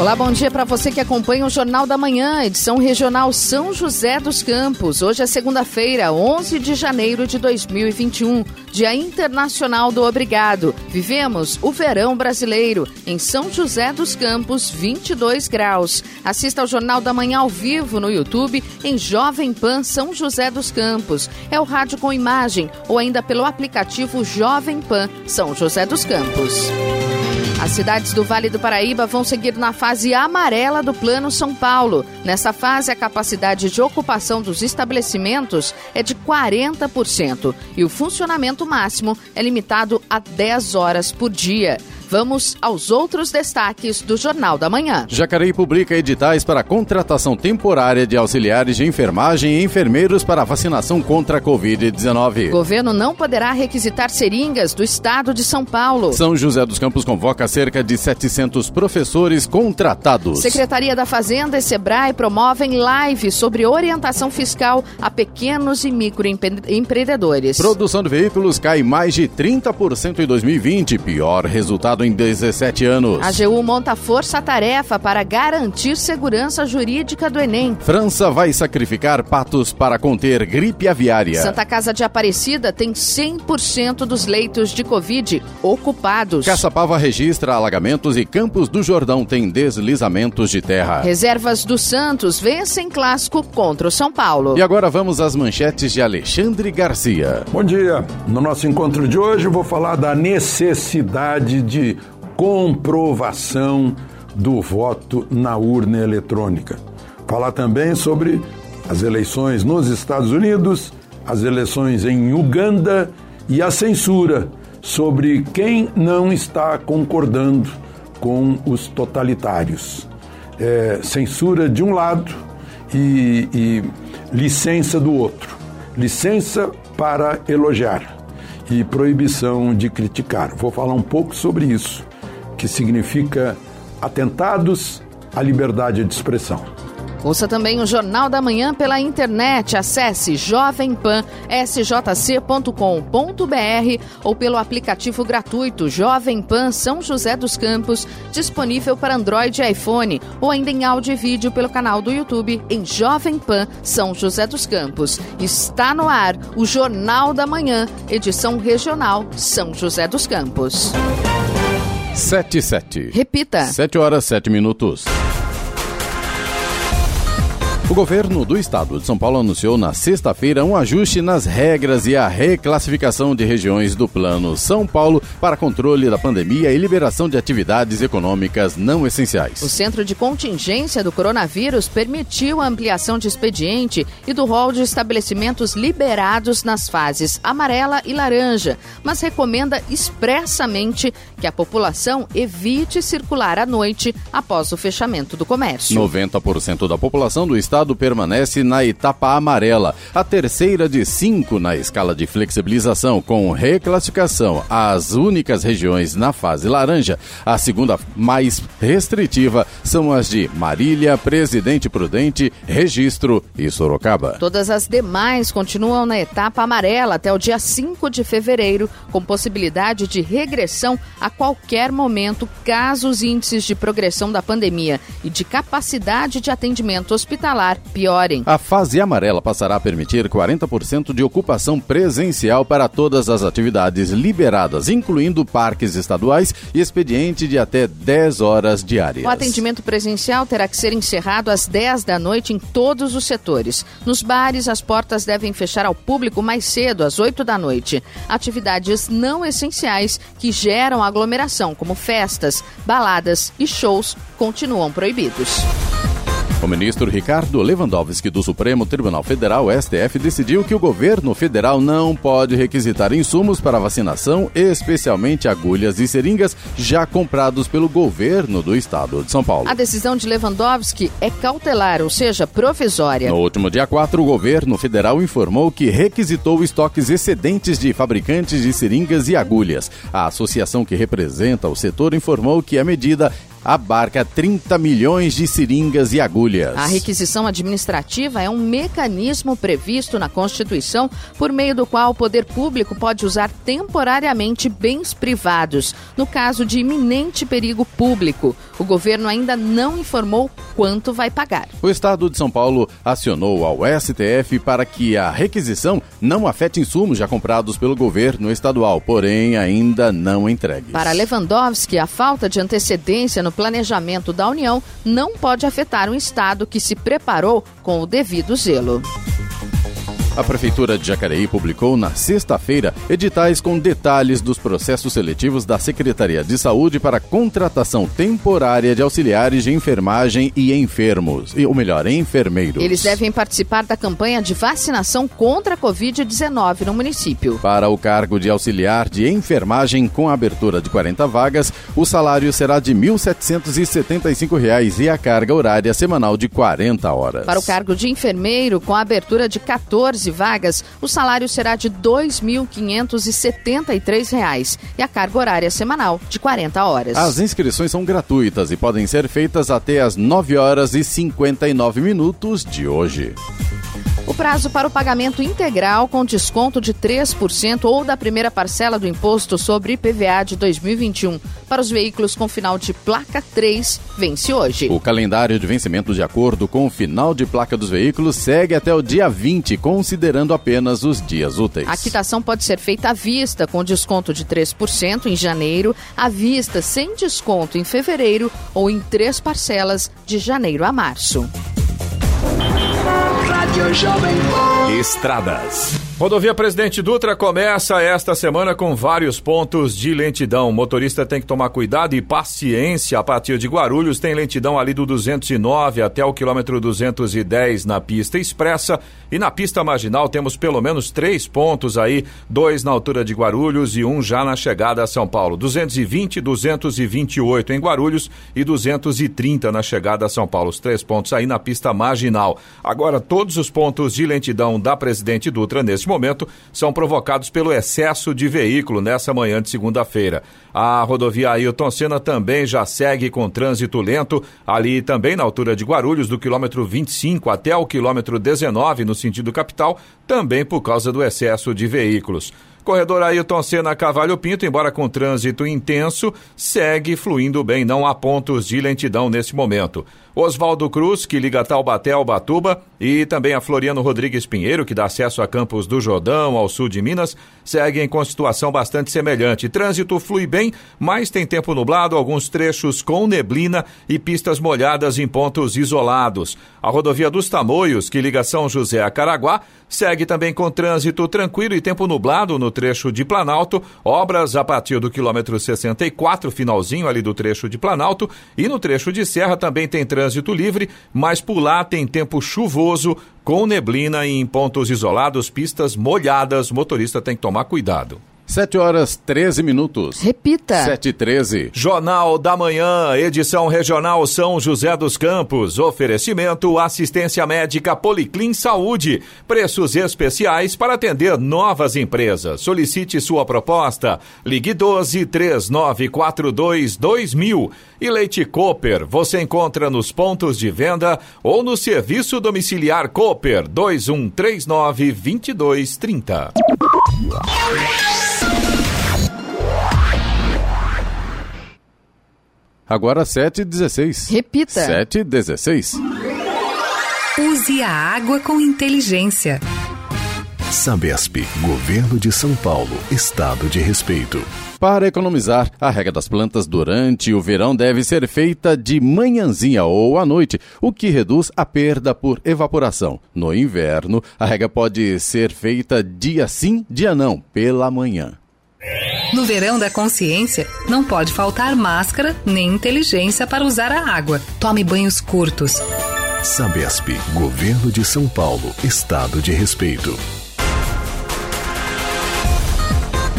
Olá, bom dia para você que acompanha o Jornal da Manhã, edição regional São José dos Campos. Hoje é segunda-feira, 11 de janeiro de 2021, Dia Internacional do Obrigado. Vivemos o verão brasileiro em São José dos Campos, 22 graus. Assista ao Jornal da Manhã ao vivo no YouTube em Jovem Pan São José dos Campos. É o rádio com imagem ou ainda pelo aplicativo Jovem Pan São José dos Campos. As cidades do Vale do Paraíba vão seguir na fase amarela do Plano São Paulo. Nessa fase, a capacidade de ocupação dos estabelecimentos é de 40% e o funcionamento máximo é limitado a 10 horas por dia. Vamos aos outros destaques do Jornal da Manhã. Jacareí publica editais para contratação temporária de auxiliares de enfermagem e enfermeiros para vacinação contra a Covid-19. Governo não poderá requisitar seringas do estado de São Paulo. São José dos Campos convoca cerca de 700 professores contratados. Secretaria da Fazenda e Sebrae promovem live sobre orientação fiscal a pequenos e microempreendedores. Produção de veículos cai mais de 30% em 2020, pior resultado em 17 anos. A AGU monta força-tarefa para garantir segurança jurídica do Enem. França vai sacrificar patos para conter gripe aviária. Santa Casa de Aparecida tem 100% dos leitos de Covid ocupados. Caçapava registra alagamentos e Campos do Jordão tem deslizamentos de terra. Reservas do Santos vencem clássico contra o São Paulo. E agora vamos às manchetes de Alexandre Garcia. Bom dia. No nosso encontro de hoje eu vou falar da necessidade de comprovação do voto na urna eletrônica. Falar também sobre as eleições nos Estados Unidos, as eleições em Uganda e a censura sobre quem não está concordando com os totalitários. É, censura de um lado e, e licença do outro. Licença para elogiar e proibição de criticar. Vou falar um pouco sobre isso que significa atentados à liberdade de expressão. Ouça também o Jornal da Manhã pela internet. Acesse jovempan.sjc.com.br ou pelo aplicativo gratuito Jovem Pan São José dos Campos, disponível para Android e iPhone, ou ainda em áudio e vídeo pelo canal do YouTube em Jovem Pan São José dos Campos. Está no ar o Jornal da Manhã, edição regional São José dos Campos. 7 e 7. Repita. 7 horas, 7 minutos. O governo do estado de São Paulo anunciou na sexta-feira um ajuste nas regras e a reclassificação de regiões do Plano São Paulo para controle da pandemia e liberação de atividades econômicas não essenciais. O Centro de Contingência do Coronavírus permitiu a ampliação de expediente e do rol de estabelecimentos liberados nas fases amarela e laranja, mas recomenda expressamente que a população evite circular à noite após o fechamento do comércio. 90% da população do estado estado permanece na etapa amarela, a terceira de cinco na escala de flexibilização, com reclassificação às únicas regiões na fase laranja. A segunda mais restritiva são as de Marília, Presidente Prudente, Registro e Sorocaba. Todas as demais continuam na etapa amarela até o dia 5 de fevereiro, com possibilidade de regressão a qualquer momento, caso os índices de progressão da pandemia e de capacidade de atendimento hospitalar piorem. A fase amarela passará a permitir 40% de ocupação presencial para todas as atividades liberadas, incluindo parques estaduais e expediente de até 10 horas diárias. O atendimento presencial terá que ser encerrado às 10 da noite em todos os setores. Nos bares, as portas devem fechar ao público mais cedo, às 8 da noite. Atividades não essenciais que geram aglomeração, como festas, baladas e shows, continuam proibidos. O ministro Ricardo Lewandowski do Supremo Tribunal Federal, STF, decidiu que o governo federal não pode requisitar insumos para vacinação, especialmente agulhas e seringas já comprados pelo governo do estado de São Paulo. A decisão de Lewandowski é cautelar, ou seja, provisória. No último dia 4, o governo federal informou que requisitou estoques excedentes de fabricantes de seringas e agulhas. A associação que representa o setor informou que a medida abarca 30 milhões de seringas e agulhas. A requisição administrativa é um mecanismo previsto na Constituição por meio do qual o poder público pode usar temporariamente bens privados, no caso de iminente perigo público. O governo ainda não informou quanto vai pagar. O Estado de São Paulo acionou ao STF para que a requisição não afete insumos já comprados pelo governo estadual, porém ainda não entregues. Para Lewandowski, a falta de antecedência no no planejamento da União não pode afetar um Estado que se preparou com o devido zelo. A Prefeitura de Jacareí publicou na sexta-feira editais com detalhes dos processos seletivos da Secretaria de Saúde para contratação temporária de auxiliares de enfermagem e enfermos, ou melhor, enfermeiros. Eles devem participar da campanha de vacinação contra a Covid-19 no município. Para o cargo de auxiliar de enfermagem com abertura de 40 vagas, o salário será de R$ 1.775 e a carga horária semanal de 40 horas. Para o cargo de enfermeiro com abertura de 14 14 vagas, o salário será de R$ 2.573 e a carga horária semanal de 40 horas. As inscrições são gratuitas e podem ser feitas até às 9 horas e 59 minutos de hoje. O prazo para o pagamento integral com desconto de 3% ou da primeira parcela do imposto sobre IPVA de 2021 para os veículos com final de placa 3 vence hoje. O calendário de vencimento de acordo com o final de placa dos veículos segue até o dia 20, considerando apenas os dias úteis. A quitação pode ser feita à vista com desconto de 3% em janeiro, à vista sem desconto em fevereiro ou em três parcelas de janeiro a março. Estradas. Rodovia Presidente Dutra começa esta semana com vários pontos de lentidão. O motorista tem que tomar cuidado e paciência. A partir de Guarulhos tem lentidão ali do 209 até o quilômetro 210 na pista expressa. E na pista marginal temos pelo menos três pontos aí, dois na altura de Guarulhos e um já na chegada a São Paulo. 220, 228 em Guarulhos e 230 na chegada a São Paulo. Os três pontos aí na pista marginal. Agora, todos os pontos de lentidão da Presidente Dutra neste momento são provocados pelo excesso de veículo nessa manhã de segunda-feira. A rodovia Ailton Senna também já segue com trânsito lento, ali também na altura de Guarulhos, do quilômetro 25 até o quilômetro 19, no sentido capital, também por causa do excesso de veículos. Corredor Ailton Senna Cavalho Pinto, embora com trânsito intenso, segue fluindo bem, não há pontos de lentidão nesse momento. Oswaldo Cruz, que liga Taubaté ao Batuba, e também a Floriano Rodrigues Pinheiro, que dá acesso a Campos do Jordão, ao sul de Minas, seguem com situação bastante semelhante. Trânsito flui bem, mas tem tempo nublado, alguns trechos com neblina e pistas molhadas em pontos isolados. A rodovia dos Tamoios, que liga São José a Caraguá, segue também com trânsito tranquilo e tempo nublado no trecho de Planalto, obras a partir do quilômetro 64, finalzinho ali do trecho de Planalto, e no trecho de Serra também tem trânsito trânsito livre, mas por lá tem tempo chuvoso, com neblina e em pontos isolados, pistas molhadas. Motorista tem que tomar cuidado. 7 horas 13 minutos. Repita. 7 e 13. Jornal da Manhã, edição regional São José dos Campos. Oferecimento assistência médica Policlin Saúde. Preços especiais para atender novas empresas. Solicite sua proposta. Ligue 12 3942 2000. E Leite Cooper, você encontra nos pontos de venda ou no serviço domiciliar Cooper 2139 2230. Agora 7h16. Repita. 7h16. Use a água com inteligência. Sabesp, Governo de São Paulo, Estado de Respeito. Para economizar, a rega das plantas durante o verão deve ser feita de manhãzinha ou à noite, o que reduz a perda por evaporação. No inverno, a rega pode ser feita dia sim, dia não, pela manhã. No verão da consciência, não pode faltar máscara nem inteligência para usar a água. Tome banhos curtos. Sabesp, Governo de São Paulo, Estado de Respeito.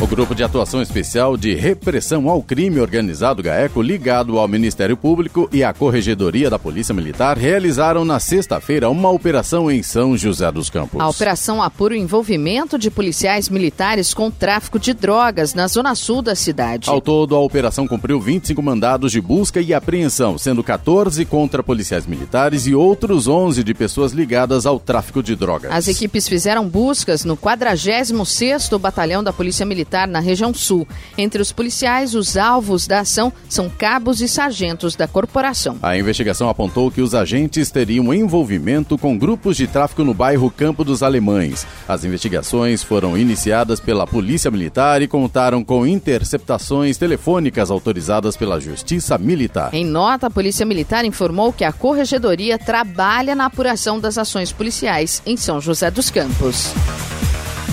O Grupo de Atuação Especial de Repressão ao Crime Organizado GAECO, ligado ao Ministério Público e à Corregedoria da Polícia Militar, realizaram na sexta-feira uma operação em São José dos Campos. A operação apura o envolvimento de policiais militares com tráfico de drogas na zona sul da cidade. Ao todo, a operação cumpriu 25 mandados de busca e apreensão, sendo 14 contra policiais militares e outros 11 de pessoas ligadas ao tráfico de drogas. As equipes fizeram buscas no 46º Batalhão da Polícia Militar Militar na região sul. Entre os policiais, os alvos da ação são cabos e sargentos da corporação. A investigação apontou que os agentes teriam envolvimento com grupos de tráfico no bairro Campo dos Alemães. As investigações foram iniciadas pela Polícia Militar e contaram com interceptações telefônicas autorizadas pela Justiça Militar. Em nota, a Polícia Militar informou que a Corregedoria trabalha na apuração das ações policiais em São José dos Campos.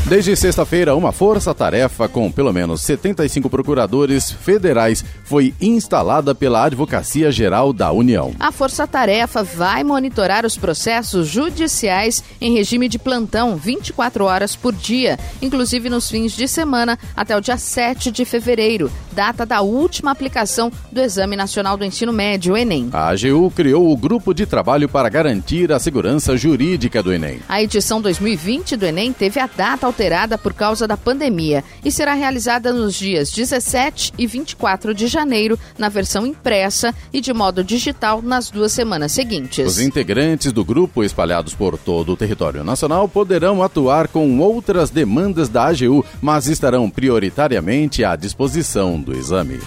Desde sexta-feira, uma força-tarefa com pelo menos 75 procuradores federais foi instalada pela Advocacia Geral da União. A força-tarefa vai monitorar os processos judiciais em regime de plantão 24 horas por dia, inclusive nos fins de semana até o dia 7 de fevereiro, data da última aplicação do Exame Nacional do Ensino Médio, Enem. A AGU criou o grupo de trabalho para garantir a segurança jurídica do Enem. A edição 2020 do Enem teve a data alterada por causa da pandemia e será realizada nos dias 17 e 24 de janeiro na versão impressa e de modo digital nas duas semanas seguintes. Os integrantes do grupo espalhados por todo o território nacional poderão atuar com outras demandas da AGU, mas estarão prioritariamente à disposição do exame.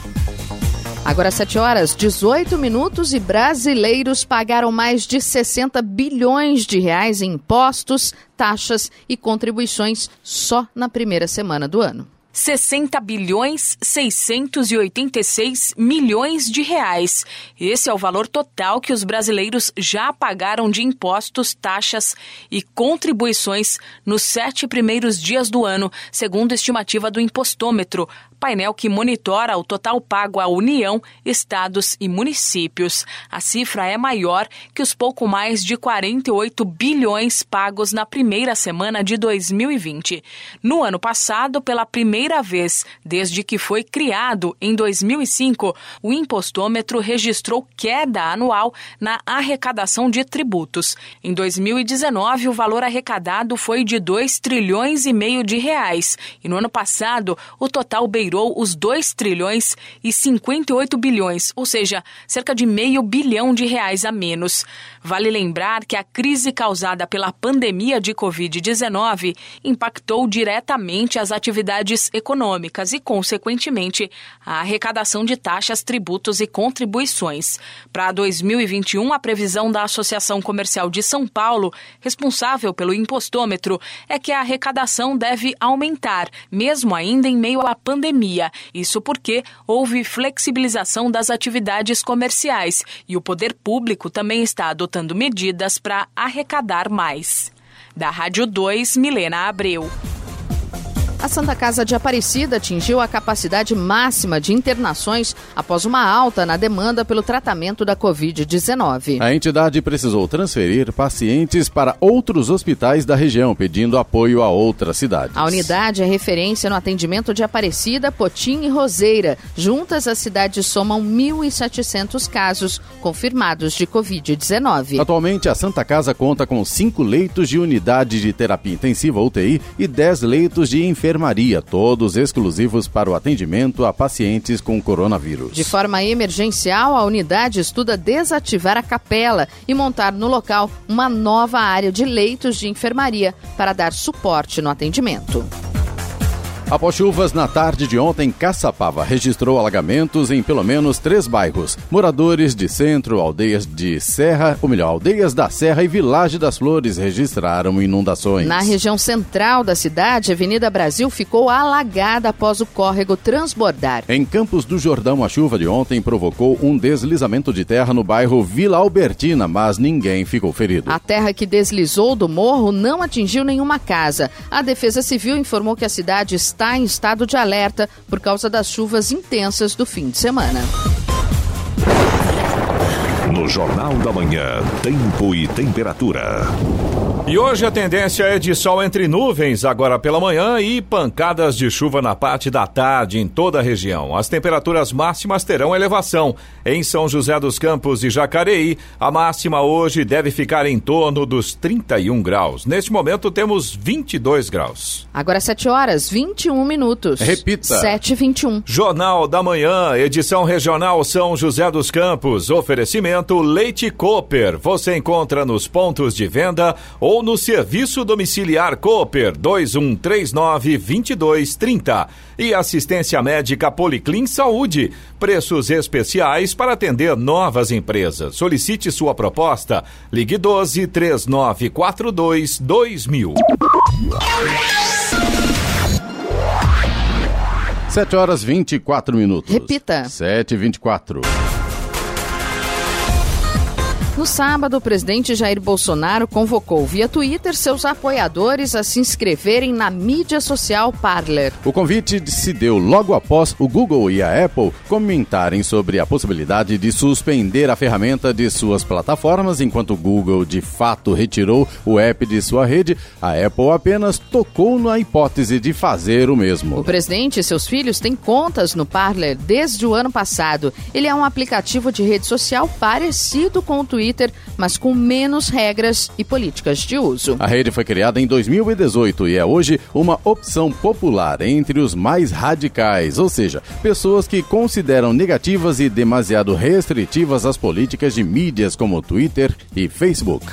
Agora 7 horas 18 minutos e brasileiros pagaram mais de 60 bilhões de reais em impostos, taxas e contribuições só na primeira semana do ano. 60 bilhões 686 milhões de reais. Esse é o valor total que os brasileiros já pagaram de impostos, taxas e contribuições nos sete primeiros dias do ano, segundo estimativa do Impostômetro, painel que monitora o total pago à União, estados e municípios. A cifra é maior que os pouco mais de 48 bilhões pagos na primeira semana de 2020. No ano passado, pela primeira vez desde que foi criado em 2005, o impostômetro registrou queda anual na arrecadação de tributos. Em 2019, o valor arrecadado foi de 2 trilhões e meio de reais, e no ano passado, o total beirou beirou os 2 trilhões e 58 bilhões, ou seja, cerca de meio bilhão de reais a menos. Vale lembrar que a crise causada pela pandemia de Covid-19 impactou diretamente as atividades econômicas e, consequentemente, a arrecadação de taxas, tributos e contribuições. Para 2021, a previsão da Associação Comercial de São Paulo, responsável pelo impostômetro, é que a arrecadação deve aumentar, mesmo ainda em meio à pandemia. Isso porque houve flexibilização das atividades comerciais e o poder público também está adotando medidas para arrecadar mais. Da Rádio 2, Milena Abreu. A Santa Casa de Aparecida atingiu a capacidade máxima de internações após uma alta na demanda pelo tratamento da Covid-19. A entidade precisou transferir pacientes para outros hospitais da região, pedindo apoio a outras cidades. A unidade é referência no atendimento de Aparecida, Potim e Roseira. Juntas, as cidades somam 1.700 casos confirmados de Covid-19. Atualmente, a Santa Casa conta com cinco leitos de unidade de terapia intensiva UTI e 10 leitos de enfermagem enfermaria, todos exclusivos para o atendimento a pacientes com coronavírus. De forma emergencial, a unidade estuda desativar a capela e montar no local uma nova área de leitos de enfermaria para dar suporte no atendimento. Após chuvas na tarde de ontem, Caçapava registrou alagamentos em pelo menos três bairros. Moradores de centro, aldeias de Serra, ou melhor, aldeias da Serra e Vilagem das Flores registraram inundações. Na região central da cidade, a Avenida Brasil ficou alagada após o córrego transbordar. Em Campos do Jordão, a chuva de ontem provocou um deslizamento de terra no bairro Vila Albertina, mas ninguém ficou ferido. A terra que deslizou do morro não atingiu nenhuma casa. A Defesa Civil informou que a cidade está está em estado de alerta por causa das chuvas intensas do fim de semana. No Jornal da Manhã, Tempo e Temperatura. E hoje a tendência é de sol entre nuvens agora pela manhã e pancadas de chuva na parte da tarde em toda a região. As temperaturas máximas terão elevação. Em São José dos Campos e Jacareí, a máxima hoje deve ficar em torno dos 31 graus. Neste momento temos 22 graus. Agora 7 horas, 21 minutos. Repita. 7 e 21. Jornal da Manhã, edição regional São José dos Campos. Oferecimento Leite Cooper. Você encontra nos pontos de venda ou no serviço domiciliar Cooper 2139 2230. E assistência médica Policlin Saúde. Preços especiais para atender novas empresas. Solicite sua proposta. Ligue 12 3942 2000. 7 horas 24 minutos. Repita. 7 e 24. No sábado, o presidente Jair Bolsonaro convocou via Twitter seus apoiadores a se inscreverem na mídia social Parler. O convite se deu logo após o Google e a Apple comentarem sobre a possibilidade de suspender a ferramenta de suas plataformas, enquanto o Google de fato retirou o app de sua rede, a Apple apenas tocou na hipótese de fazer o O mesmo. presidente e seus filhos têm contas no Parler desde o ano passado. Ele é um aplicativo de rede social parecido com o Twitter, mas com menos regras e políticas de uso. A rede foi criada em 2018 e é hoje uma opção popular entre os mais radicais, ou seja, pessoas que consideram negativas e demasiado restritivas as políticas de mídias como Twitter e Facebook.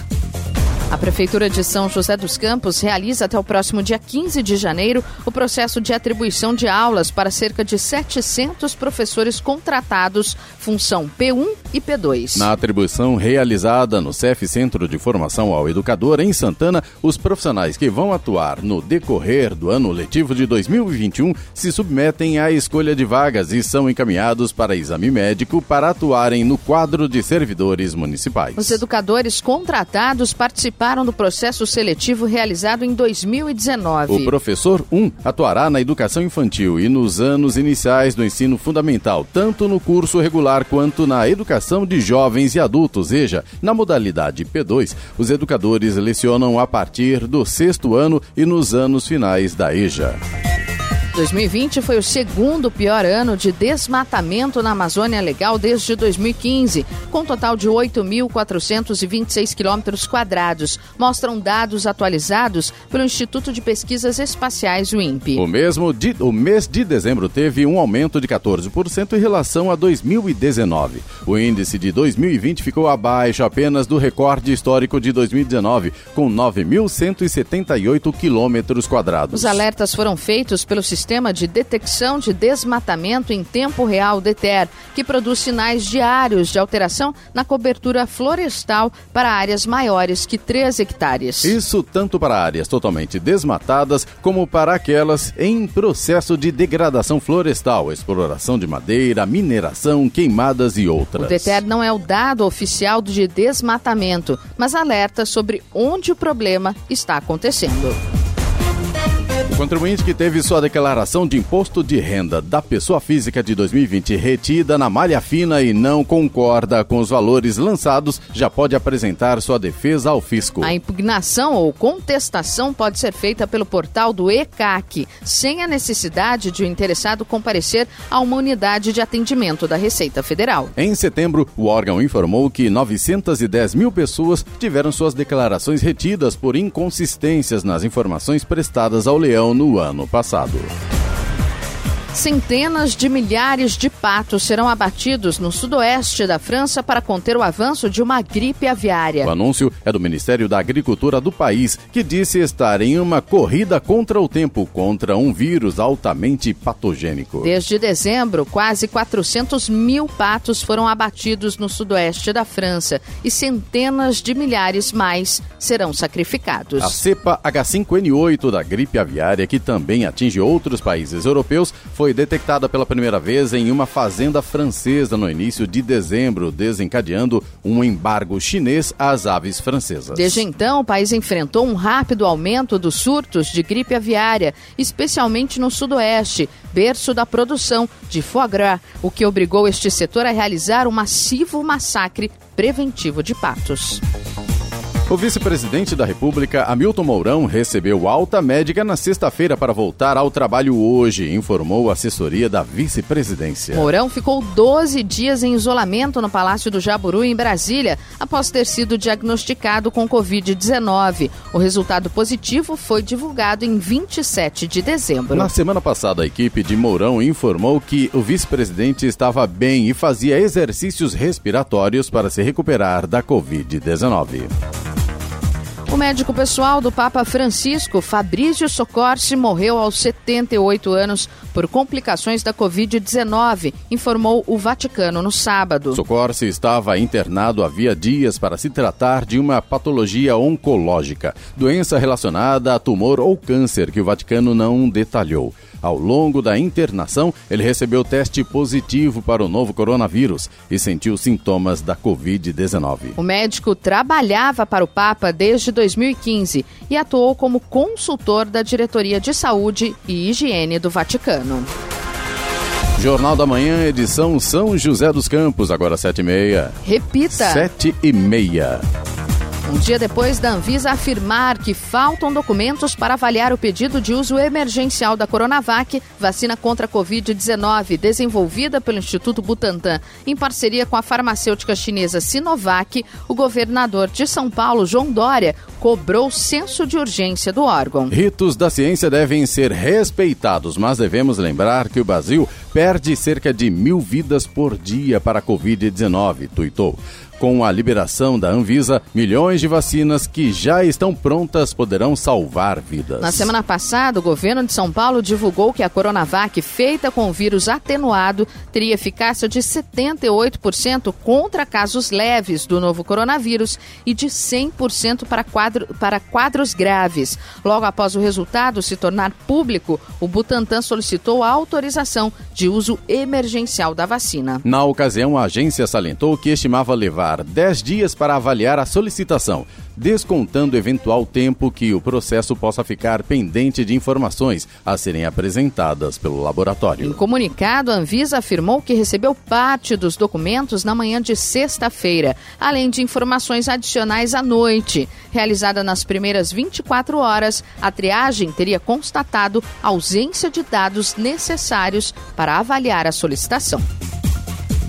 A Prefeitura de São José dos Campos realiza até o próximo dia 15 de janeiro o processo de atribuição de aulas para cerca de 700 professores contratados, função P1 e P2. Na atribuição realizada no CEF Centro de Formação ao Educador em Santana, os profissionais que vão atuar no decorrer do ano letivo de 2021 se submetem à escolha de vagas e são encaminhados para exame médico para atuarem no quadro de servidores municipais. Os educadores contratados participaram do processo seletivo realizado em 2019. O professor 1 atuará na educação infantil e nos anos iniciais do ensino fundamental, tanto no curso regular quanto na educação de jovens e adultos. Veja, na modalidade P2, os educadores lecionam a partir do sexto ano e nos anos finais da EJA. 2020 foi o segundo pior ano de desmatamento na Amazônia Legal desde 2015, com um total de 8.426 quilômetros quadrados, mostram dados atualizados pelo Instituto de Pesquisas Espaciais, o INPE. O, mesmo de- o mês de dezembro teve um aumento de 14% em relação a 2019. O índice de 2020 ficou abaixo apenas do recorde histórico de 2019, com 9.178 quilômetros quadrados. Os alertas foram feitos pelo Sistema de Detecção de Desmatamento em Tempo Real DETER, que produz sinais diários de alteração na cobertura florestal para áreas maiores que 3 hectares. Isso tanto para áreas totalmente desmatadas como para aquelas em processo de degradação florestal, exploração de madeira, mineração, queimadas e outras. O DETER não é o dado oficial de desmatamento, mas alerta sobre onde o problema está acontecendo. O contribuinte que teve sua declaração de imposto de renda da pessoa física de 2020 retida na malha fina e não concorda com os valores lançados, já pode apresentar sua defesa ao fisco. A impugnação ou contestação pode ser feita pelo portal do ECAC, sem a necessidade de o interessado comparecer a uma unidade de atendimento da Receita Federal. Em setembro, o órgão informou que 910 mil pessoas tiveram suas declarações retidas por inconsistências nas informações prestadas ao leão no ano passado. Centenas de milhares de patos serão abatidos no sudoeste da França para conter o avanço de uma gripe aviária. O anúncio é do Ministério da Agricultura do país, que disse estar em uma corrida contra o tempo contra um vírus altamente patogênico. Desde dezembro, quase 400 mil patos foram abatidos no sudoeste da França e centenas de milhares mais serão sacrificados. A cepa H5N8 da gripe aviária, que também atinge outros países europeus, foi detectada pela primeira vez em uma fazenda francesa no início de dezembro, desencadeando um embargo chinês às aves francesas. Desde então, o país enfrentou um rápido aumento dos surtos de gripe aviária, especialmente no sudoeste, berço da produção de foie gras, o que obrigou este setor a realizar um massivo massacre preventivo de patos. O vice-presidente da República, Hamilton Mourão, recebeu alta médica na sexta-feira para voltar ao trabalho hoje, informou a assessoria da vice-presidência. Mourão ficou 12 dias em isolamento no Palácio do Jaburu, em Brasília, após ter sido diagnosticado com Covid-19. O resultado positivo foi divulgado em 27 de dezembro. Na semana passada, a equipe de Mourão informou que o vice-presidente estava bem e fazia exercícios respiratórios para se recuperar da Covid-19. O médico pessoal do Papa Francisco, Fabrício Socorsi, morreu aos 78 anos por complicações da Covid-19, informou o Vaticano no sábado. Socorsi estava internado havia dias para se tratar de uma patologia oncológica, doença relacionada a tumor ou câncer que o Vaticano não detalhou. Ao longo da internação, ele recebeu teste positivo para o novo coronavírus e sentiu sintomas da Covid-19. O médico trabalhava para o Papa desde 2015 e atuou como consultor da Diretoria de Saúde e Higiene do Vaticano. Jornal da Manhã, edição São José dos Campos, agora sete e meia. Repita. Sete e meia. Um dia depois da Anvisa afirmar que faltam documentos para avaliar o pedido de uso emergencial da Coronavac, vacina contra a Covid-19, desenvolvida pelo Instituto Butantan em parceria com a farmacêutica chinesa Sinovac, o governador de São Paulo, João Dória, cobrou senso de urgência do órgão. Ritos da ciência devem ser respeitados, mas devemos lembrar que o Brasil perde cerca de mil vidas por dia para a Covid-19, tuitou. Com a liberação da Anvisa, milhões de vacinas que já estão prontas poderão salvar vidas. Na semana passada, o governo de São Paulo divulgou que a Coronavac, feita com o vírus atenuado, teria eficácia de 78% contra casos leves do novo coronavírus e de 100% para, quadro, para quadros graves. Logo após o resultado se tornar público, o Butantan solicitou a autorização de uso emergencial da vacina. Na ocasião, a agência salientou que estimava levar 10 dias para avaliar a solicitação, descontando eventual tempo que o processo possa ficar pendente de informações a serem apresentadas pelo laboratório. Em comunicado, a Anvisa afirmou que recebeu parte dos documentos na manhã de sexta-feira, além de informações adicionais à noite. Realizada nas primeiras 24 horas, a triagem teria constatado ausência de dados necessários para avaliar a solicitação.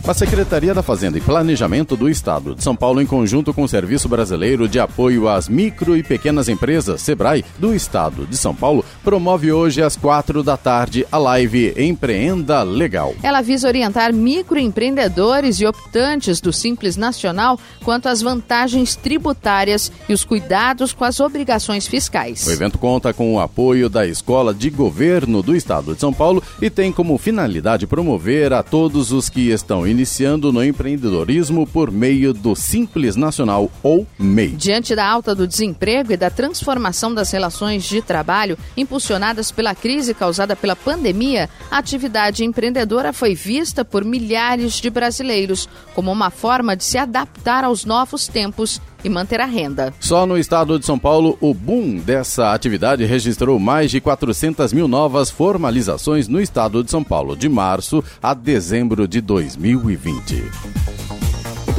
A Secretaria da Fazenda e Planejamento do Estado de São Paulo, em conjunto com o Serviço Brasileiro de Apoio às Micro e Pequenas Empresas, SEBRAE, do Estado de São Paulo, promove hoje às quatro da tarde a live Empreenda Legal. Ela visa orientar microempreendedores e optantes do Simples Nacional quanto às vantagens tributárias e os cuidados com as obrigações fiscais. O evento conta com o apoio da Escola de Governo do Estado de São Paulo e tem como finalidade promover a todos os que estão iniciando no empreendedorismo por meio do Simples Nacional ou MEI. Diante da alta do desemprego e da transformação das relações de trabalho impulsionadas pela crise causada pela pandemia, a atividade empreendedora foi vista por milhares de brasileiros como uma forma de se adaptar aos novos tempos e manter a renda. Só no estado de São Paulo, o boom dessa atividade registrou mais de 400 mil novas formalizações no estado de São Paulo, de março a dezembro de 2020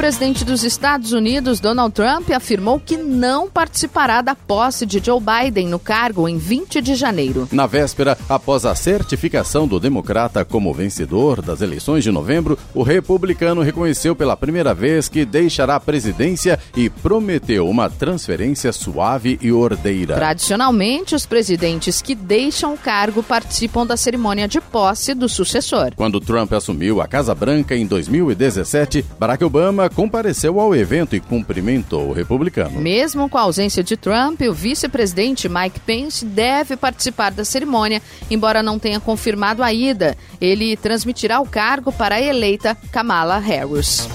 presidente dos Estados Unidos, Donald Trump, afirmou que não participará da posse de Joe Biden no cargo em 20 de janeiro. Na véspera, após a certificação do democrata como vencedor das eleições de novembro, o republicano reconheceu pela primeira vez que deixará a presidência e prometeu uma transferência suave e ordeira. Tradicionalmente, os presidentes que deixam o cargo participam da cerimônia de posse do sucessor. Quando Trump assumiu a Casa Branca em 2017, Barack Obama compareceu ao evento e cumprimentou o republicano. Mesmo com a ausência de Trump, o vice-presidente Mike Pence deve participar da cerimônia, embora não tenha confirmado a ida. Ele transmitirá o cargo para a eleita Kamala Harris.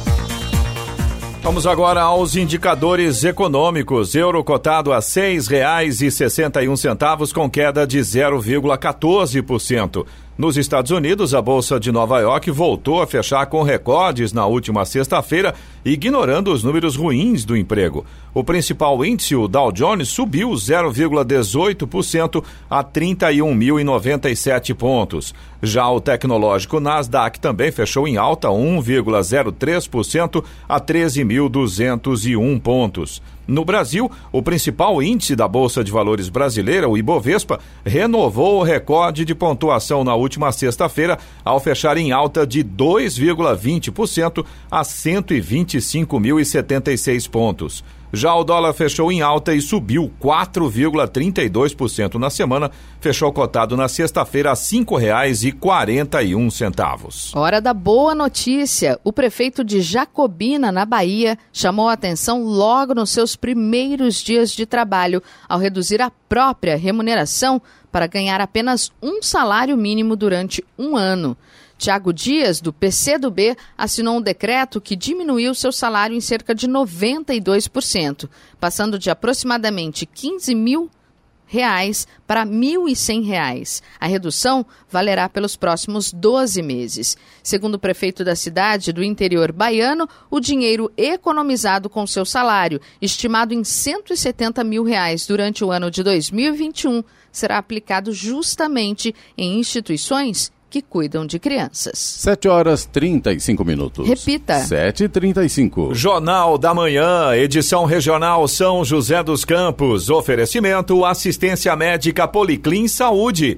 Vamos agora aos indicadores econômicos. Euro cotado a seis reais e sessenta e um centavos com queda de 0,14%. Nos Estados Unidos, a Bolsa de Nova York voltou a fechar com recordes na última sexta-feira, ignorando os números ruins do emprego. O principal índice, o Dow Jones, subiu 0,18% a 31.097 pontos. Já o tecnológico Nasdaq também fechou em alta 1,03% a 13.201 pontos. No Brasil, o principal índice da Bolsa de Valores brasileira, o Ibovespa, renovou o recorde de pontuação na última sexta-feira, ao fechar em alta de 2,20% a 125.076 pontos. Já o dólar fechou em alta e subiu 4,32% na semana, fechou cotado na sexta-feira a R$ 5,41. Hora da boa notícia. O prefeito de Jacobina, na Bahia, chamou a atenção logo nos seus primeiros dias de trabalho, ao reduzir a própria remuneração para ganhar apenas um salário mínimo durante um ano. Tiago Dias, do PCdoB, assinou um decreto que diminuiu seu salário em cerca de 92%, passando de aproximadamente 15 mil reais para R$ 1.100. A redução valerá pelos próximos 12 meses. Segundo o prefeito da cidade do interior baiano, o dinheiro economizado com seu salário, estimado em 170 mil reais durante o ano de 2021, será aplicado justamente em instituições que cuidam de crianças. 7 horas 35 minutos. Repita. 7h35. Jornal da Manhã, edição regional São José dos Campos. Oferecimento assistência médica Policlin Saúde.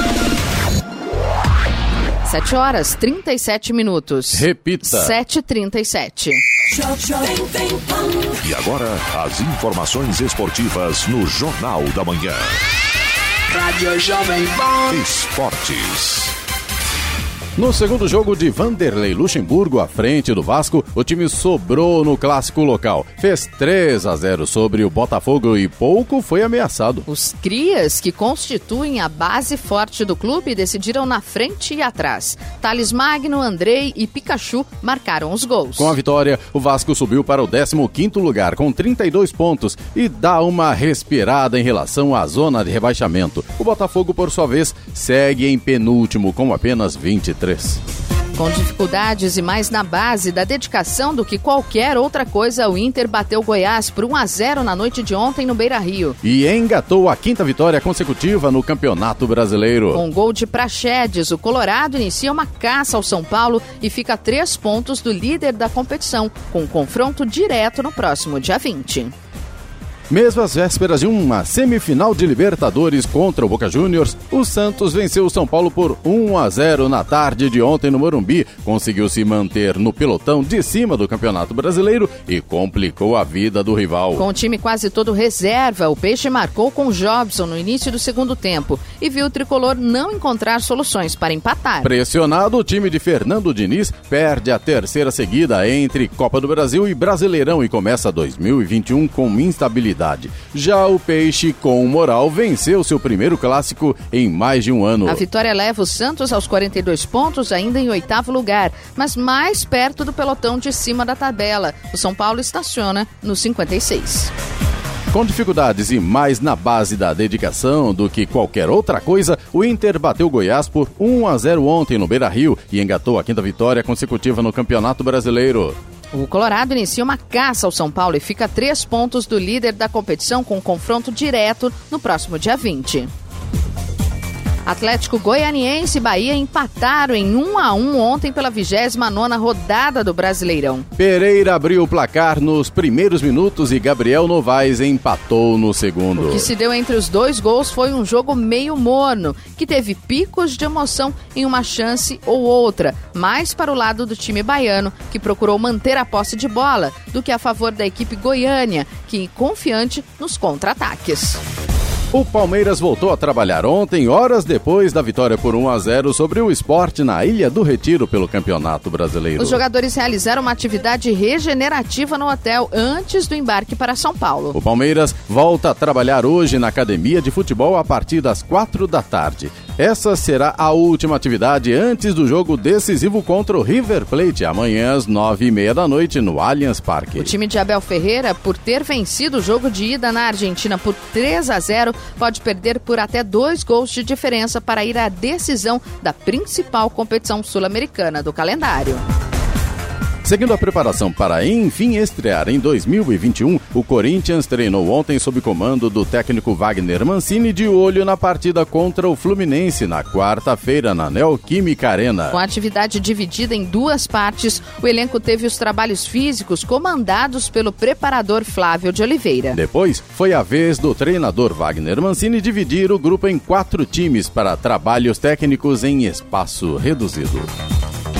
7 horas 37 minutos. Repita. 7h37. E agora, as informações esportivas no Jornal da Manhã. Rádio Jovem Pan. Esportes. No segundo jogo de Vanderlei Luxemburgo à frente do Vasco, o time sobrou no clássico local. Fez 3 a 0 sobre o Botafogo e pouco foi ameaçado. Os crias, que constituem a base forte do clube, decidiram na frente e atrás. Thales Magno, Andrei e Pikachu marcaram os gols. Com a vitória, o Vasco subiu para o 15º lugar com 32 pontos e dá uma respirada em relação à zona de rebaixamento. O Botafogo, por sua vez, segue em penúltimo com apenas 23. Com dificuldades e mais na base da dedicação do que qualquer outra coisa, o Inter bateu Goiás por 1 a 0 na noite de ontem no Beira-Rio. E engatou a quinta vitória consecutiva no Campeonato Brasileiro. Com gol de Praxedes, o Colorado inicia uma caça ao São Paulo e fica a três pontos do líder da competição, com um confronto direto no próximo dia 20. Mesmo às vésperas de uma semifinal de Libertadores contra o Boca Juniors, o Santos venceu o São Paulo por 1 a 0 na tarde de ontem no Morumbi, conseguiu se manter no pelotão de cima do Campeonato Brasileiro e complicou a vida do rival. Com o time quase todo reserva, o Peixe marcou com Jobson no início do segundo tempo e viu o tricolor não encontrar soluções para empatar. Pressionado, o time de Fernando Diniz perde a terceira seguida entre Copa do Brasil e Brasileirão e começa 2021 com instabilidade. Já o Peixe, com moral, venceu seu primeiro clássico em mais de um ano. A vitória leva o Santos aos 42 pontos, ainda em oitavo lugar, mas mais perto do pelotão de cima da tabela. O São Paulo estaciona no 56. Com dificuldades e mais na base da dedicação do que qualquer outra coisa, o Inter bateu Goiás por 1 a 0 ontem no Beira-Rio e engatou a quinta vitória consecutiva no Campeonato Brasileiro. O Colorado inicia uma caça ao São Paulo e fica a três pontos do líder da competição com confronto direto no próximo dia 20. Atlético Goianiense e Bahia empataram em 1 a 1 ontem pela 29ª rodada do Brasileirão. Pereira abriu o placar nos primeiros minutos e Gabriel Novaes empatou no segundo. O que se deu entre os dois gols foi um jogo meio morno, que teve picos de emoção em uma chance ou outra, mais para o lado do time baiano, que procurou manter a posse de bola, do que a favor da equipe goiânia, que confiante nos contra-ataques. O Palmeiras voltou a trabalhar ontem, horas depois da vitória por 1 a 0 sobre o esporte na Ilha do Retiro pelo Campeonato Brasileiro. Os jogadores realizaram uma atividade regenerativa no hotel antes do embarque para São Paulo. O Palmeiras volta a trabalhar hoje na academia de futebol a partir das quatro da tarde. Essa será a última atividade antes do jogo decisivo contra o River Plate, amanhã às nove e meia da noite no Allianz Parque. O time de Abel Ferreira, por ter vencido o jogo de ida na Argentina por 3 a 0, pode perder por até dois gols de diferença para ir à decisão da principal competição sul-americana do calendário. Seguindo a preparação para enfim estrear em 2021, o Corinthians treinou ontem sob comando do técnico Wagner Mancini de olho na partida contra o Fluminense na quarta-feira na Neoquímica Arena. Com a atividade dividida em duas partes, o elenco teve os trabalhos físicos comandados pelo preparador Flávio de Oliveira. Depois, foi a vez do treinador Wagner Mancini dividir o grupo em quatro times para trabalhos técnicos em espaço reduzido.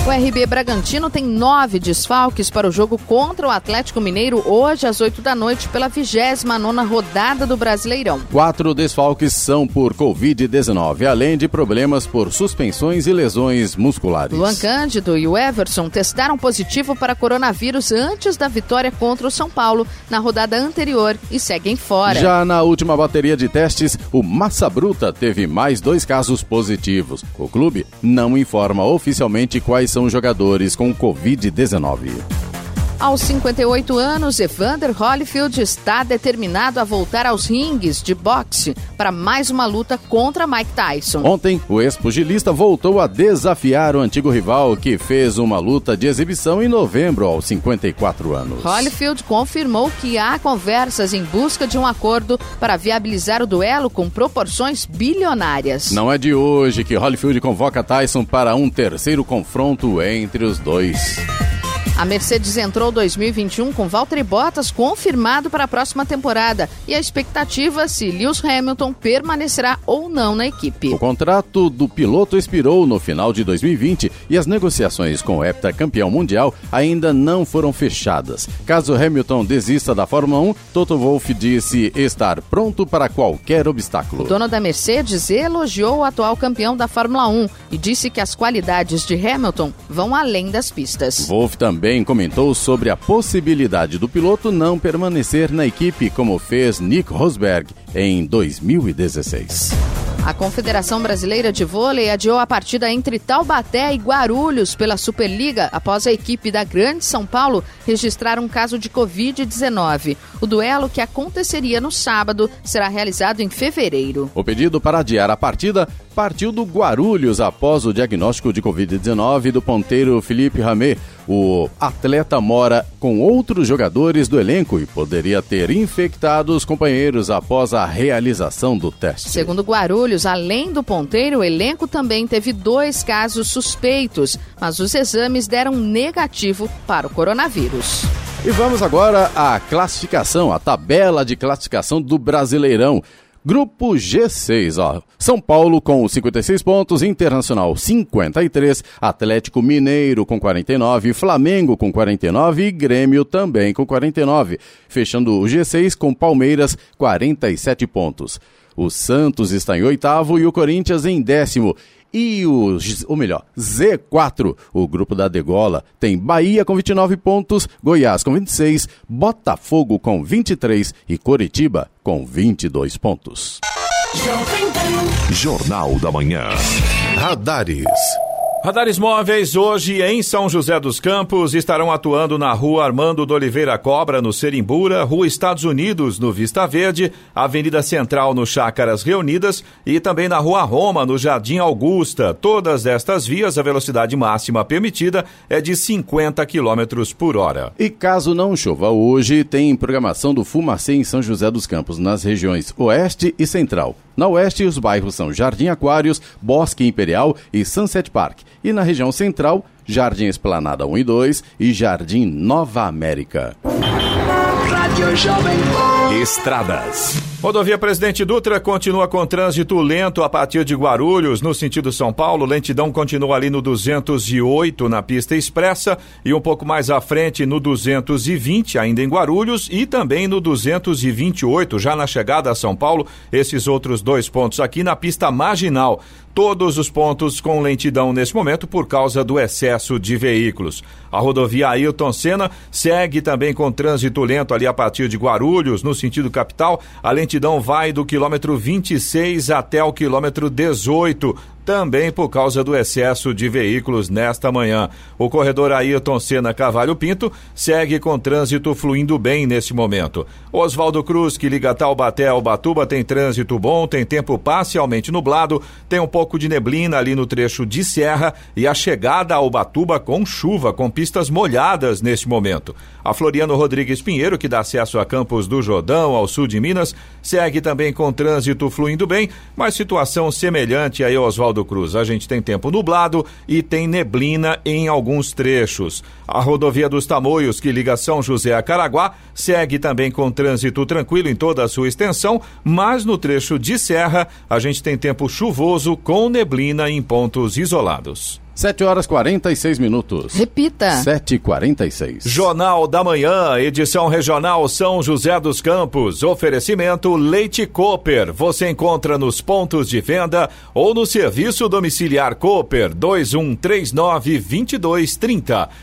O RB Bragantino tem nove desfalques para o jogo contra o Atlético Mineiro hoje às 8 da noite pela 29 rodada do Brasileirão. Quatro desfalques são por Covid-19, além de problemas por suspensões e lesões musculares. Luan Cândido e o Everson testaram positivo para coronavírus antes da vitória contra o São Paulo na rodada anterior e seguem fora. Já na última bateria de testes, o Massa Bruta teve mais dois casos positivos. O clube não informa oficialmente quais são jogadores com Covid-19. Aos 58 anos, Evander Holyfield está determinado a voltar aos ringues de boxe para mais uma luta contra Mike Tyson. Ontem, o ex-pugilista voltou a desafiar o antigo rival que fez uma luta de exibição em novembro aos 54 anos. Holyfield confirmou que há conversas em busca de um acordo para viabilizar o duelo com proporções bilionárias. Não é de hoje que Holyfield convoca Tyson para um terceiro confronto entre os dois. A Mercedes entrou 2021 com Valtteri Bottas confirmado para a próxima temporada e a expectativa se Lewis Hamilton permanecerá ou não na equipe. O contrato do piloto expirou no final de 2020 e as negociações com o heptacampeão mundial ainda não foram fechadas. Caso Hamilton desista da Fórmula 1, Toto Wolff disse estar pronto para qualquer obstáculo. O dono da Mercedes elogiou o atual campeão da Fórmula 1 e disse que as qualidades de Hamilton vão além das pistas. Wolff também também comentou sobre a possibilidade do piloto não permanecer na equipe, como fez Nick Rosberg em 2016. A Confederação Brasileira de Vôlei adiou a partida entre Taubaté e Guarulhos pela Superliga após a equipe da Grande São Paulo registrar um caso de Covid-19. O duelo, que aconteceria no sábado, será realizado em fevereiro. O pedido para adiar a partida partiu do Guarulhos após o diagnóstico de Covid-19 do ponteiro Felipe Ramê. O atleta mora com outros jogadores do elenco e poderia ter infectado os companheiros após a realização do teste. Segundo Guarulhos, além do ponteiro, o elenco também teve dois casos suspeitos, mas os exames deram negativo para o coronavírus. E vamos agora à classificação, a tabela de classificação do Brasileirão. Grupo G6, ó. São Paulo com 56 pontos, Internacional 53, Atlético Mineiro com 49, Flamengo com 49 e Grêmio também com 49. Fechando o G6 com Palmeiras 47 pontos. O Santos está em oitavo e o Corinthians em décimo. E o, ou melhor, Z4, o grupo da Degola, tem Bahia com 29 pontos, Goiás com 26, Botafogo com 23 e Coritiba com 22 pontos. Jornal da Manhã. Radares. Radares móveis hoje em São José dos Campos estarão atuando na Rua Armando do Oliveira Cobra, no Serimbura, Rua Estados Unidos, no Vista Verde, Avenida Central, no Chácaras Reunidas e também na Rua Roma, no Jardim Augusta. Todas estas vias, a velocidade máxima permitida é de 50 km por hora. E caso não chova hoje, tem programação do Fumacê em São José dos Campos, nas regiões Oeste e Central. Na Oeste, os bairros são Jardim Aquários, Bosque Imperial e Sunset Park. E na região central, Jardim Esplanada 1 e 2 e Jardim Nova América. Estradas. Rodovia Presidente Dutra continua com trânsito lento a partir de Guarulhos, no sentido São Paulo. Lentidão continua ali no 208 na pista expressa e um pouco mais à frente no 220, ainda em Guarulhos, e também no 228, já na chegada a São Paulo. Esses outros dois pontos aqui na pista marginal todos os pontos com lentidão nesse momento por causa do excesso de veículos. A rodovia Ailton Senna segue também com trânsito lento ali a partir de Guarulhos, no sentido capital. A lentidão vai do quilômetro 26 até o quilômetro 18 também por causa do excesso de veículos nesta manhã. O corredor Ayrton Senna Cavalho Pinto segue com trânsito fluindo bem nesse momento. Oswaldo Cruz, que liga Taubaté ao Batuba, tem trânsito bom, tem tempo parcialmente nublado, tem um pouco de neblina ali no trecho de serra e a chegada ao Batuba com chuva, com pistas molhadas neste momento. A Floriano Rodrigues Pinheiro, que dá acesso a Campos do Jordão, ao sul de Minas, segue também com trânsito fluindo bem, mas situação semelhante a Oswaldo Cruz. A gente tem tempo nublado e tem neblina em alguns trechos. A rodovia dos Tamoios, que liga São José a Caraguá, segue também com trânsito tranquilo em toda a sua extensão, mas no trecho de serra a gente tem tempo chuvoso com neblina em pontos isolados. 7 horas 46 minutos. Repita. 7h46. Jornal da Manhã, edição regional São José dos Campos. Oferecimento Leite Cooper. Você encontra nos pontos de venda ou no serviço domiciliar Cooper 2139 2230.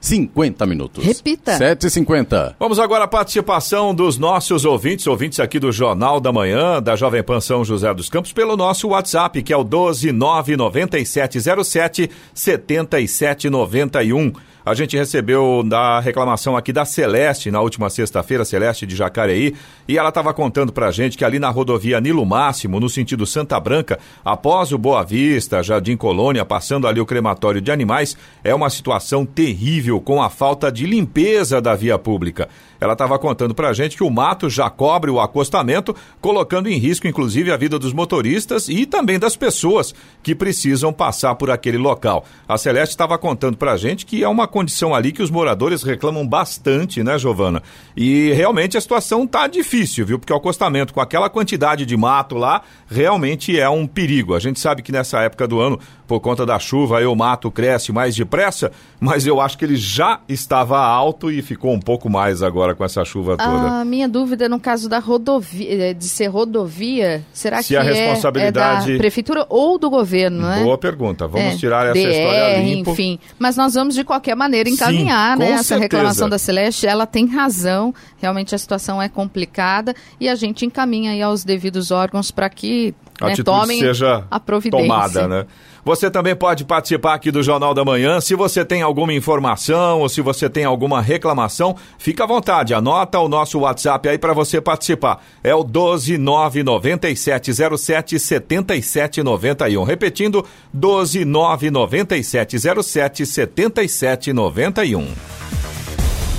50 minutos. Repita. 7h50. Vamos agora à participação dos nossos ouvintes, ouvintes aqui do Jornal da Manhã, da Jovem Pan São José dos Campos, pelo nosso WhatsApp, que é o 1299707 7791. A gente recebeu da reclamação aqui da Celeste na última sexta-feira, Celeste de Jacareí, e ela estava contando pra gente que ali na rodovia Nilo Máximo, no sentido Santa Branca, após o Boa Vista, Jardim Colônia, passando ali o crematório de animais, é uma situação terrível com a falta de limpeza da via pública. Ela estava contando pra gente que o mato já cobre o acostamento, colocando em risco inclusive a vida dos motoristas e também das pessoas que precisam passar por aquele local. A Celeste estava contando pra gente que é uma condição ali que os moradores reclamam bastante, né, Giovana? E realmente a situação tá difícil, viu? Porque o acostamento com aquela quantidade de mato lá realmente é um perigo. A gente sabe que nessa época do ano, por conta da chuva, aí o mato cresce mais depressa, mas eu acho que ele já estava alto e ficou um pouco mais agora com essa chuva toda. A minha dúvida no caso da rodovia, de ser rodovia, será Se que a é- responsabilidade- é, da prefeitura ou do governo, né? Boa pergunta. Vamos É, tirar essa DR, história limpo. enfim. Mas nós vamos de qualquer maneira Sim, encaminhar, com né? Essa certeza. reclamação da Celeste, ela tem razão. Realmente a situação é complicada e a gente encaminha aí aos devidos órgãos para que a né, tomem seja a providência. tomada, né? Você também pode participar aqui do Jornal da Manhã. Se você tem alguma informação ou se você tem alguma reclamação, fica à vontade. Anota o nosso WhatsApp aí para você participar. É o 1299707 7791. Repetindo, 1299707 7791.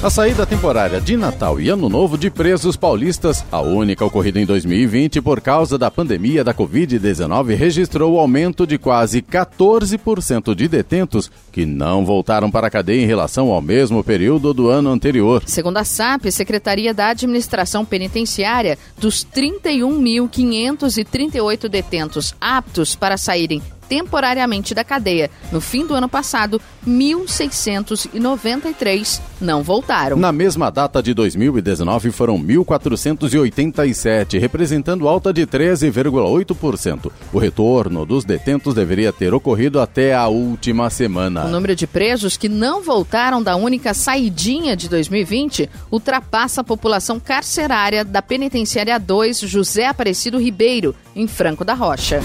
A saída temporária de Natal e Ano Novo de presos paulistas, a única ocorrida em 2020 por causa da pandemia da Covid-19, registrou aumento de quase 14% de detentos que não voltaram para a cadeia em relação ao mesmo período do ano anterior. Segundo a SAP, Secretaria da Administração Penitenciária, dos 31.538 detentos aptos para saírem temporariamente da cadeia no fim do ano passado, 1.693 não voltaram. Na mesma data de 2019 foram 1.487, representando alta de 13,8%. O retorno dos detentos deveria ter ocorrido até a última semana. O número de presos que não voltaram da única saidinha de 2020 ultrapassa a população carcerária da Penitenciária 2 José Aparecido Ribeiro, em Franco da Rocha.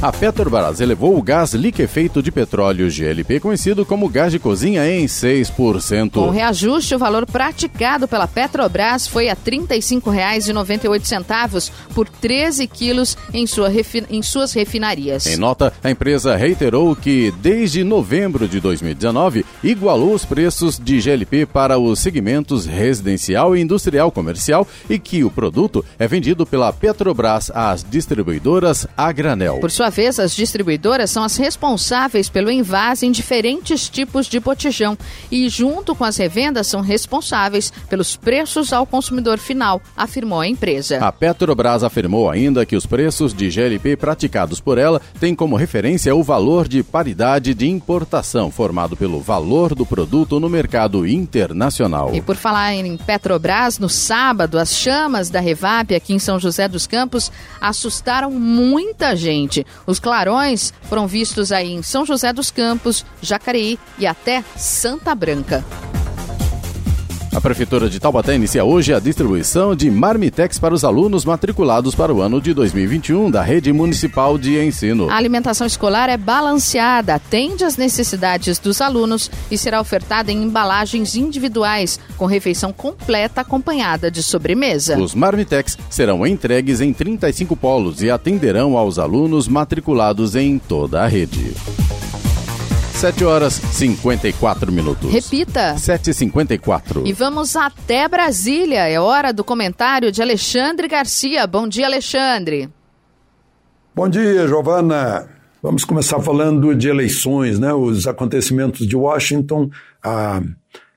A Petrobras elevou o gás liquefeito de petróleo GLP, conhecido como gás de cozinha, em 6%. Com reajuste, o valor praticado pela Petrobras foi a R$ 35,98 por 13 quilos em, sua em suas refinarias. Em nota, a empresa reiterou que, desde novembro de 2019, igualou os preços de GLP para os segmentos residencial e industrial comercial e que o produto é vendido pela Petrobras às distribuidoras a granel. Por sua vez, as distribuidoras são as responsáveis pelo envase em diferentes tipos de botijão e, junto com as revendas, são responsáveis pelos preços ao consumidor final, afirmou a empresa. A Petrobras afirmou ainda que os preços de GLP praticados por ela têm como referência o valor de paridade de importação, formado pelo valor do produto no mercado internacional. E por falar em Petrobras, no sábado, as chamas da Revap aqui em São José dos Campos assustaram muita gente. Os clarões foram vistos aí em São José dos Campos, Jacareí e até Santa Branca. A Prefeitura de Taubaté inicia hoje a distribuição de marmitex para os alunos matriculados para o ano de 2021 da Rede Municipal de Ensino. A alimentação escolar é balanceada, atende às necessidades dos alunos e será ofertada em embalagens individuais, com refeição completa acompanhada de sobremesa. Os marmitex serão entregues em 35 polos e atenderão aos alunos matriculados em toda a rede. 7 horas 54 minutos. Repita. 7h54. E vamos até Brasília. É hora do comentário de Alexandre Garcia. Bom dia, Alexandre. Bom dia, Giovana. Vamos começar falando de eleições, né? Os acontecimentos de Washington, a,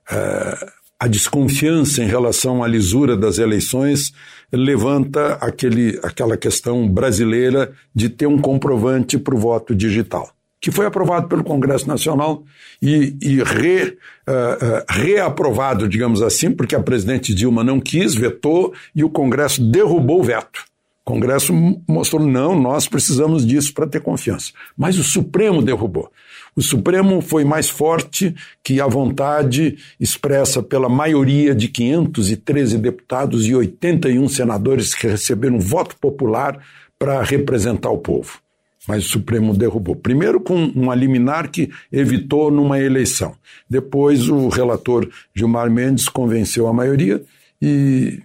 a, a desconfiança em relação à lisura das eleições levanta aquele, aquela questão brasileira de ter um comprovante para o voto digital que foi aprovado pelo Congresso Nacional e, e re, uh, uh, reaprovado, digamos assim, porque a presidente Dilma não quis, vetou, e o Congresso derrubou o veto. O Congresso mostrou, não, nós precisamos disso para ter confiança. Mas o Supremo derrubou. O Supremo foi mais forte que a vontade expressa pela maioria de 513 deputados e 81 senadores que receberam voto popular para representar o povo mas o Supremo derrubou. Primeiro com um liminar que evitou numa eleição. Depois o relator Gilmar Mendes convenceu a maioria e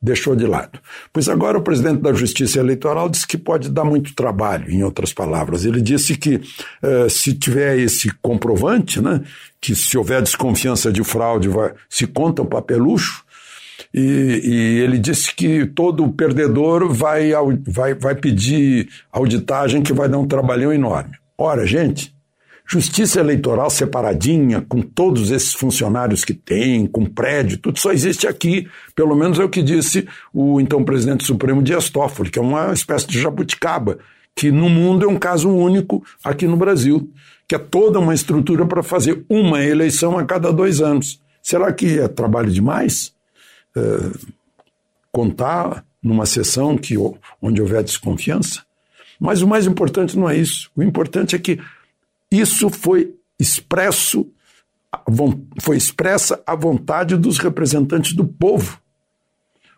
deixou de lado. Pois agora o presidente da Justiça Eleitoral disse que pode dar muito trabalho, em outras palavras. Ele disse que uh, se tiver esse comprovante, né, que se houver desconfiança de fraude, vai, se conta o papelucho, e, e, ele disse que todo perdedor vai, vai, vai pedir auditagem que vai dar um trabalhão enorme. Ora, gente, justiça eleitoral separadinha, com todos esses funcionários que tem, com prédio, tudo só existe aqui. Pelo menos é o que disse o então presidente supremo Dias Toffoli, que é uma espécie de jabuticaba, que no mundo é um caso único aqui no Brasil, que é toda uma estrutura para fazer uma eleição a cada dois anos. Será que é trabalho demais? Contar numa sessão que, onde houver desconfiança. Mas o mais importante não é isso. O importante é que isso foi expresso, foi expressa a vontade dos representantes do povo,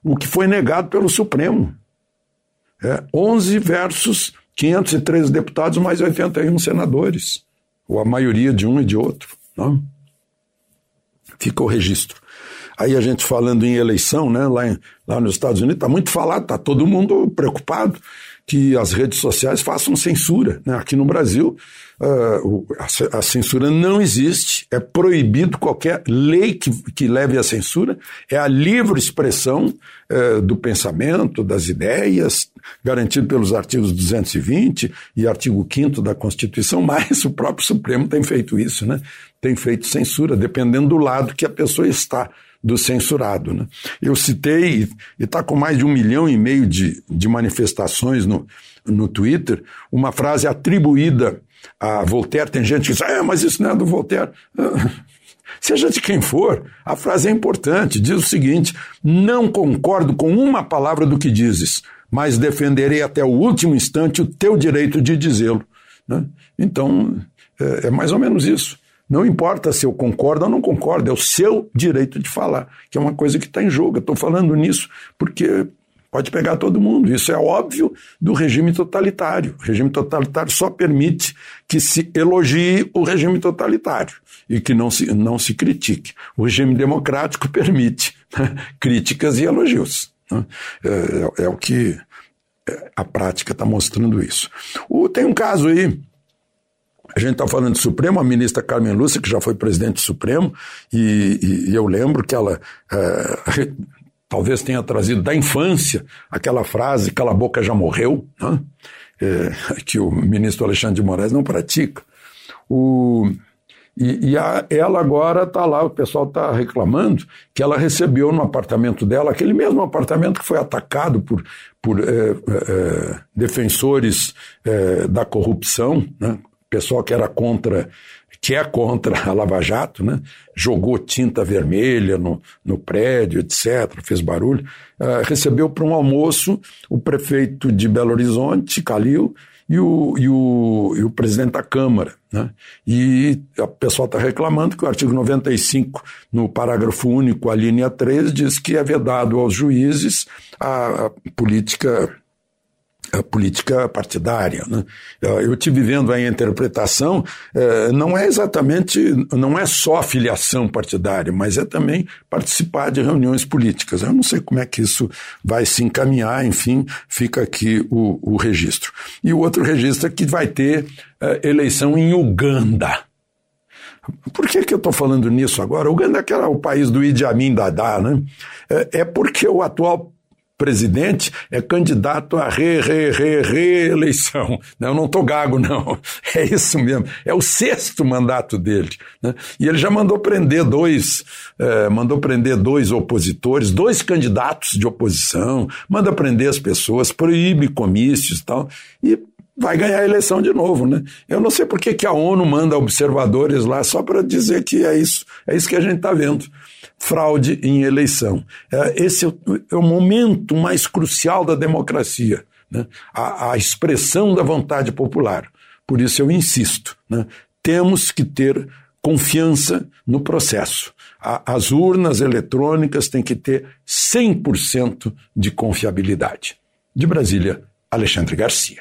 o que foi negado pelo Supremo. É, 11 versus 513 deputados, mais 81 senadores, ou a maioria de um e de outro. Não? Fica o registro. Aí a gente falando em eleição, né, lá, em, lá nos Estados Unidos, está muito falado, está todo mundo preocupado que as redes sociais façam censura. Né? Aqui no Brasil, uh, a, censura não existe, é proibido qualquer lei que, que leve à censura, é a livre expressão uh, do pensamento, das ideias, garantido pelos artigos 220 e artigo 5 da Constituição, mas o próprio Supremo tem feito isso, né? tem feito censura, dependendo do lado que a pessoa está do censurado. Né? Eu citei, e está com mais de um milhão e meio de, de manifestações no, no Twitter, uma frase atribuída a Voltaire. Tem gente que diz, ah, mas isso não é do Voltaire. Seja de quem for, a frase é importante. Diz o seguinte: Não concordo com uma palavra do que dizes, mas defenderei até o último instante o teu direito de dizê-lo. Né? Então, é, é mais ou menos isso. Não importa se eu concordo ou não concordo, é o seu direito de falar, que é uma coisa que está em jogo. Estou falando nisso porque Pode pegar todo mundo. Isso é óbvio do regime totalitário. O regime totalitário só permite que se elogie o regime totalitário e que não se, não se critique. O regime democrático permite né, críticas e elogios. Né? É, é, o que é, a prática está mostrando isso. O, tem um caso aí a gente está falando do Supremo, a ministra Carmen Lúcia, que já foi presidente do Supremo, e, e, e eu lembro que ela é, talvez tenha trazido da infância aquela frase, cala a boca já morreu, né? é, que o ministro Alexandre de Moraes não pratica. O, e, e a, ela agora está lá, o pessoal está reclamando que ela recebeu no apartamento dela, aquele mesmo apartamento que foi atacado por, por é, é, defensores é, da corrupção, né? Pessoal que era contra que é contra a Lava Jato, né? jogou tinta vermelha no, no prédio, etc., fez barulho, uh, recebeu para um almoço o prefeito de Belo Horizonte, Calil, e o, e o, e o presidente da Câmara. Né? E o pessoal está reclamando que o artigo 95, no parágrafo único, a linha 3, diz que é vedado aos juízes a, a política a política partidária. Né? Eu tive vendo a interpretação, é, não é exatamente, não é só filiação partidária, mas é também participar de reuniões políticas. Eu não sei como é que isso vai se encaminhar, enfim, fica aqui o, o registro. E o outro registro é que vai ter é, eleição em Uganda. Por que, que eu estou falando nisso agora? Uganda é era o país do Idi Amin Dada, né? É porque o atual presidente é candidato a re, re, re, reeleição. Eu não estou gago, não. É isso mesmo. É o sexto mandato dele. Né? E ele já mandou prender dois, é, mandou prender dois opositores, dois candidatos de oposição, manda prender as pessoas, proíbe comícios e tal. E vai ganhar a eleição de novo, né? Eu não sei por que, que a ONU manda observadores lá só para dizer que é isso, é isso que a gente está vendo fraude em eleição. É, esse é, é o momento mais crucial da democracia, né? a, a, expressão da vontade popular. Por isso eu insisto, né? temos que ter confiança no processo. A, as urnas eletrônicas têm que ter 100% de confiabilidade. De Brasília, Alexandre Garcia.